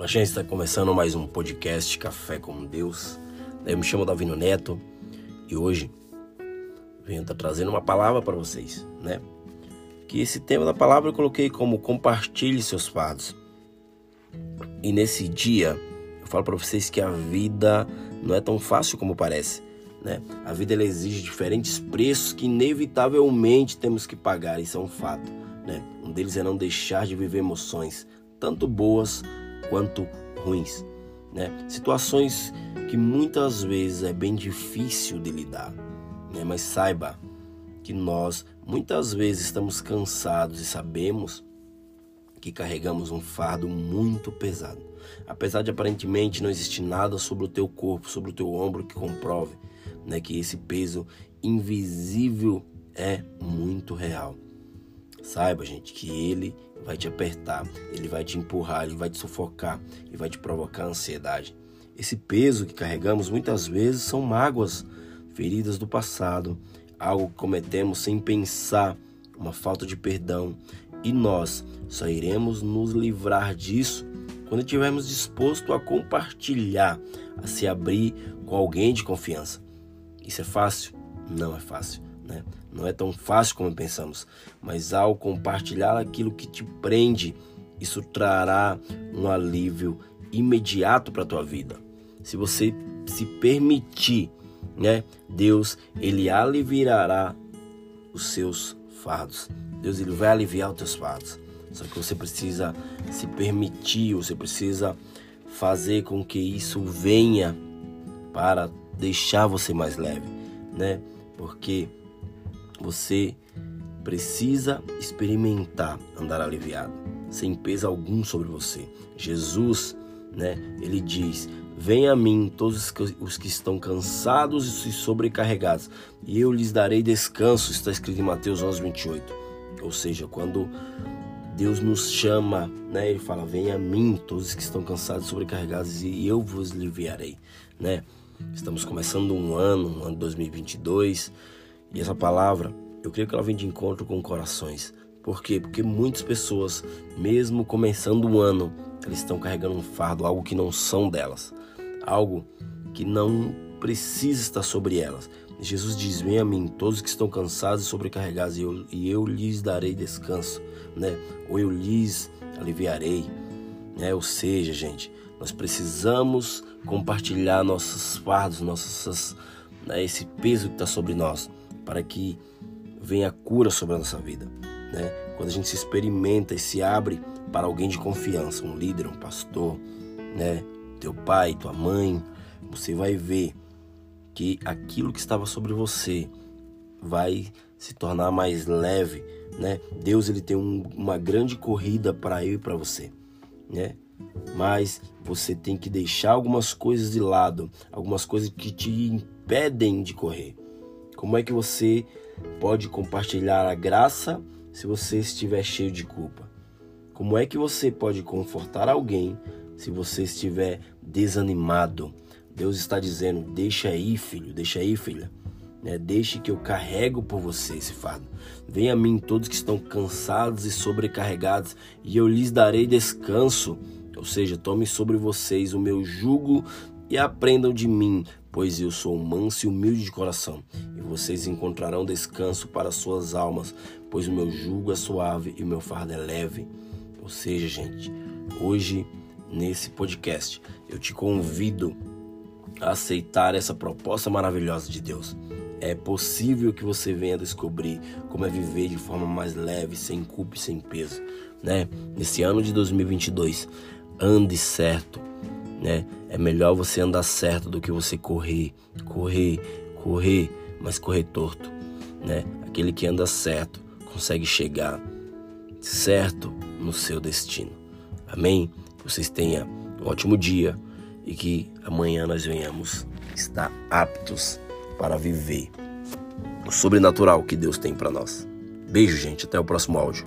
A gente está começando mais um podcast Café com Deus. Eu me chamo Davino Neto e hoje venho estar tá trazendo uma palavra para vocês, né? Que esse tema da palavra eu coloquei como compartilhe seus fardos. E nesse dia eu falo para vocês que a vida não é tão fácil como parece, né? A vida ela exige diferentes preços que inevitavelmente temos que pagar, isso é um fato, né? Um deles é não deixar de viver emoções, tanto boas quanto ruins. Né? Situações que muitas vezes é bem difícil de lidar, né? mas saiba que nós muitas vezes estamos cansados e sabemos que carregamos um fardo muito pesado. Apesar de aparentemente não existir nada sobre o teu corpo, sobre o teu ombro que comprove né, que esse peso invisível é muito real. Saiba, gente, que ele vai te apertar, ele vai te empurrar, ele vai te sufocar e vai te provocar ansiedade. Esse peso que carregamos muitas vezes são mágoas, feridas do passado, algo que cometemos sem pensar, uma falta de perdão, e nós só iremos nos livrar disso quando estivermos dispostos a compartilhar, a se abrir com alguém de confiança. Isso é fácil? Não é fácil. Né? Não é tão fácil como pensamos, mas ao compartilhar aquilo que te prende, isso trará um alívio imediato para a tua vida. Se você se permitir, né, Deus ele aliviará os seus fardos. Deus ele vai aliviar os teus fardos. Só que você precisa se permitir, você precisa fazer com que isso venha para deixar você mais leve, né? Porque você precisa experimentar andar aliviado, sem peso algum sobre você. Jesus, né, ele diz: Venha a mim todos os que estão cansados e sobrecarregados, e eu lhes darei descanso. Está escrito em Mateus 11, 28. Ou seja, quando Deus nos chama, né, ele fala: Venha a mim todos os que estão cansados e sobrecarregados, e eu vos aliviarei. Né? Estamos começando um ano, um ano 2022 e essa palavra, eu creio que ela vem de encontro com corações. Por quê? Porque muitas pessoas, mesmo começando o ano, eles estão carregando um fardo, algo que não são delas, algo que não precisa estar sobre elas. Jesus diz: Vem a mim, todos que estão cansados e sobrecarregados, e eu, e eu lhes darei descanso, né? Ou eu lhes aliviarei, né? Ou seja, gente, nós precisamos compartilhar nossos fardos, nossas, né, esse peso que está sobre nós para que venha cura sobre a nossa vida. Né? Quando a gente se experimenta e se abre para alguém de confiança, um líder, um pastor, né? teu pai, tua mãe, você vai ver que aquilo que estava sobre você vai se tornar mais leve, né? Deus ele tem um, uma grande corrida para eu e para você, né? Mas você tem que deixar algumas coisas de lado, algumas coisas que te impedem de correr. Como é que você pode compartilhar a graça se você estiver cheio de culpa? Como é que você pode confortar alguém se você estiver desanimado? Deus está dizendo: deixa aí, filho, deixa aí, filha. Né? Deixe que eu carrego por você esse fardo. Venha a mim todos que estão cansados e sobrecarregados, e eu lhes darei descanso. Ou seja, tome sobre vocês o meu jugo e aprendam de mim, pois eu sou manso e humilde de coração, vocês encontrarão descanso para suas almas, pois o meu jugo é suave e o meu fardo é leve. Ou seja, gente, hoje nesse podcast eu te convido a aceitar essa proposta maravilhosa de Deus. É possível que você venha descobrir como é viver de forma mais leve, sem culpa e sem peso, né? Nesse ano de 2022, ande certo, né? É melhor você andar certo do que você correr, correr, correr, mas correr torto, né? Aquele que anda certo consegue chegar certo no seu destino. Amém? Que vocês tenham um ótimo dia e que amanhã nós venhamos estar aptos para viver o sobrenatural que Deus tem para nós. Beijo, gente. Até o próximo áudio.